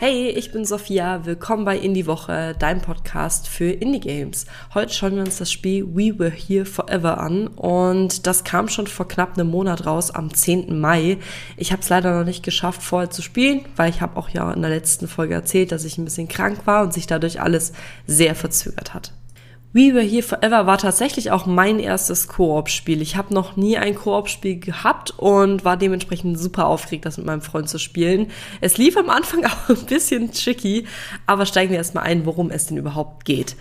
Hey, ich bin Sophia. Willkommen bei Indie Woche, deinem Podcast für Indie Games. Heute schauen wir uns das Spiel We Were Here Forever an und das kam schon vor knapp einem Monat raus, am 10. Mai. Ich habe es leider noch nicht geschafft, vorher zu spielen, weil ich habe auch ja in der letzten Folge erzählt, dass ich ein bisschen krank war und sich dadurch alles sehr verzögert hat. We Were Here Forever war tatsächlich auch mein erstes Koop-Spiel. Ich habe noch nie ein Koop-Spiel gehabt und war dementsprechend super aufgeregt, das mit meinem Freund zu spielen. Es lief am Anfang auch ein bisschen tricky, aber steigen wir erstmal ein, worum es denn überhaupt geht.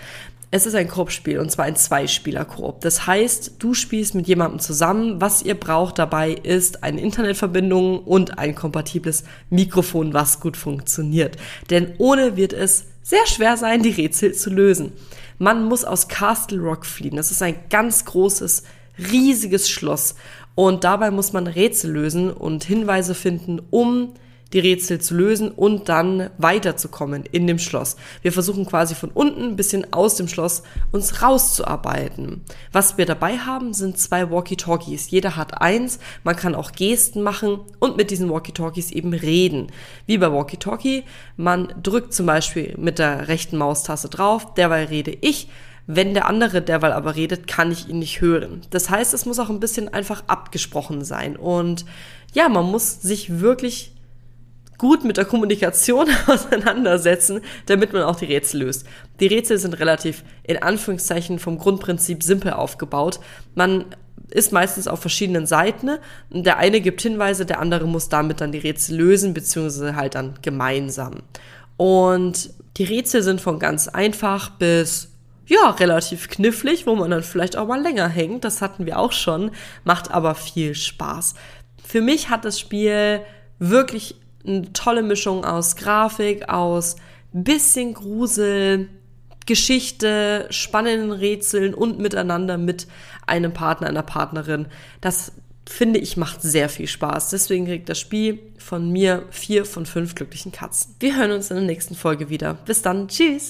Es ist ein Koop-Spiel und zwar ein Zweispieler-Koop. Das heißt, du spielst mit jemandem zusammen. Was ihr braucht dabei ist eine Internetverbindung und ein kompatibles Mikrofon, was gut funktioniert. Denn ohne wird es sehr schwer sein, die Rätsel zu lösen. Man muss aus Castle Rock fliehen. Das ist ein ganz großes, riesiges Schloss. Und dabei muss man Rätsel lösen und Hinweise finden, um die Rätsel zu lösen und dann weiterzukommen in dem Schloss. Wir versuchen quasi von unten ein bisschen aus dem Schloss uns rauszuarbeiten. Was wir dabei haben, sind zwei Walkie-Talkies. Jeder hat eins. Man kann auch Gesten machen und mit diesen Walkie-Talkies eben reden. Wie bei Walkie-Talkie. Man drückt zum Beispiel mit der rechten Maustaste drauf. Derweil rede ich. Wenn der andere derweil aber redet, kann ich ihn nicht hören. Das heißt, es muss auch ein bisschen einfach abgesprochen sein. Und ja, man muss sich wirklich gut mit der Kommunikation auseinandersetzen, damit man auch die Rätsel löst. Die Rätsel sind relativ in Anführungszeichen vom Grundprinzip simpel aufgebaut. Man ist meistens auf verschiedenen Seiten. Der eine gibt Hinweise, der andere muss damit dann die Rätsel lösen, beziehungsweise halt dann gemeinsam. Und die Rätsel sind von ganz einfach bis ja, relativ knifflig, wo man dann vielleicht auch mal länger hängt. Das hatten wir auch schon, macht aber viel Spaß. Für mich hat das Spiel wirklich eine tolle Mischung aus Grafik, aus bisschen Grusel, Geschichte, spannenden Rätseln und miteinander mit einem Partner, einer Partnerin. Das finde ich macht sehr viel Spaß. Deswegen kriegt das Spiel von mir vier von fünf glücklichen Katzen. Wir hören uns in der nächsten Folge wieder. Bis dann. Tschüss.